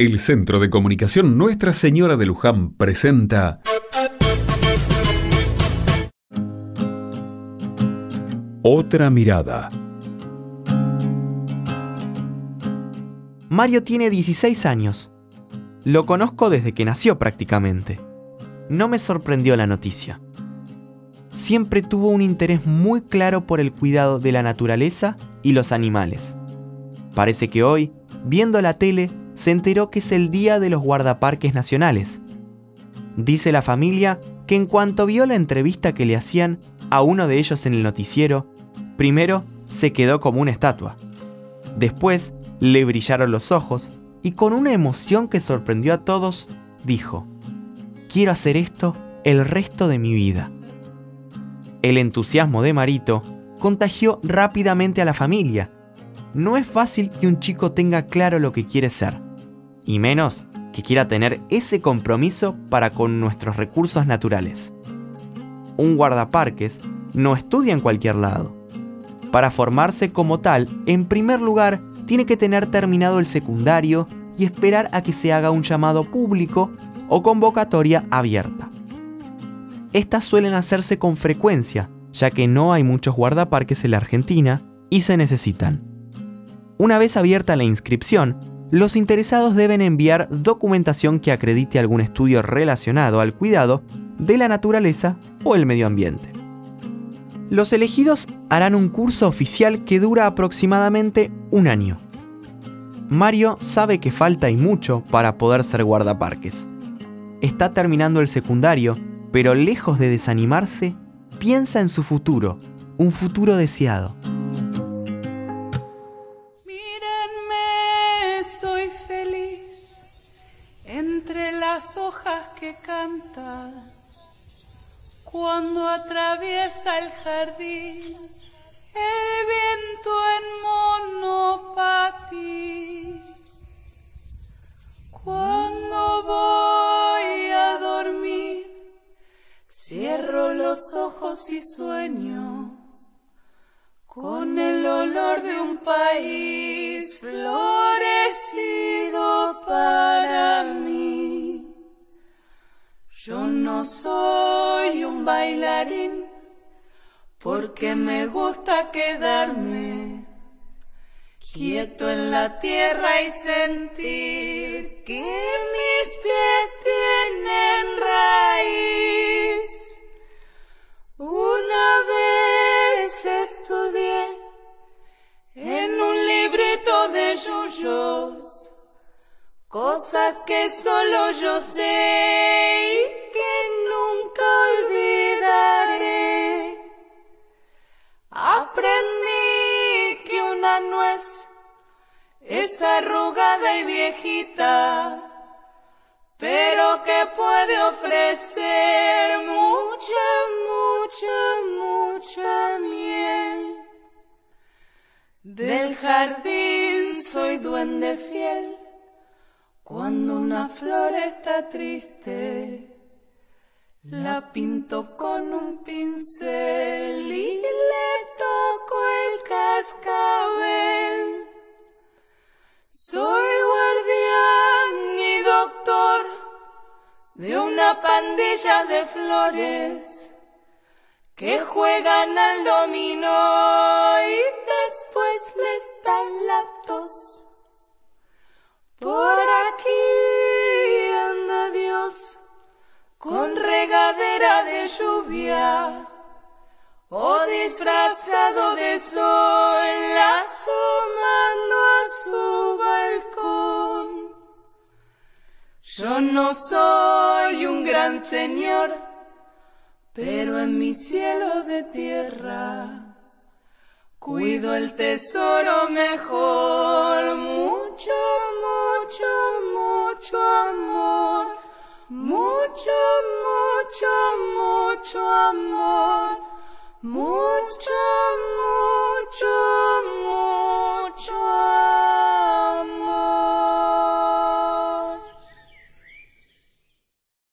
El Centro de Comunicación Nuestra Señora de Luján presenta Otra mirada. Mario tiene 16 años. Lo conozco desde que nació prácticamente. No me sorprendió la noticia. Siempre tuvo un interés muy claro por el cuidado de la naturaleza y los animales. Parece que hoy, viendo la tele, se enteró que es el Día de los Guardaparques Nacionales. Dice la familia que en cuanto vio la entrevista que le hacían a uno de ellos en el noticiero, primero se quedó como una estatua. Después le brillaron los ojos y con una emoción que sorprendió a todos, dijo, quiero hacer esto el resto de mi vida. El entusiasmo de Marito contagió rápidamente a la familia. No es fácil que un chico tenga claro lo que quiere ser y menos que quiera tener ese compromiso para con nuestros recursos naturales. Un guardaparques no estudia en cualquier lado. Para formarse como tal, en primer lugar, tiene que tener terminado el secundario y esperar a que se haga un llamado público o convocatoria abierta. Estas suelen hacerse con frecuencia, ya que no hay muchos guardaparques en la Argentina y se necesitan. Una vez abierta la inscripción, los interesados deben enviar documentación que acredite algún estudio relacionado al cuidado de la naturaleza o el medio ambiente. Los elegidos harán un curso oficial que dura aproximadamente un año. Mario sabe que falta y mucho para poder ser guardaparques. Está terminando el secundario, pero lejos de desanimarse, piensa en su futuro, un futuro deseado. Las hojas que canta cuando atraviesa el jardín el viento en monopatí. Cuando voy a dormir, cierro los ojos y sueño con el olor de un país florecido para mí. Yo no soy un bailarín porque me gusta quedarme quieto en la tierra y sentir que mis pies tienen raíz. Cosas que solo yo sé nunca olvidaré. Aprendí que una nuez es arrugada y viejita, pero que puede ofrecer mucha, mucha, mucha miel. Del jardín soy duende fiel cuando una flor está triste la pinto con un pincel y le toco el cascabel. Soy guardián y doctor de una pandilla de flores que juegan al dominó y después les dan la tos. Por con regadera de lluvia o disfrazado de sol asomando a su balcón. Yo no soy un gran señor, pero en mi cielo de tierra cuido el tesoro mejor, mucho, mucho, mucho mucho, mucho, mucho amor, mucho amor.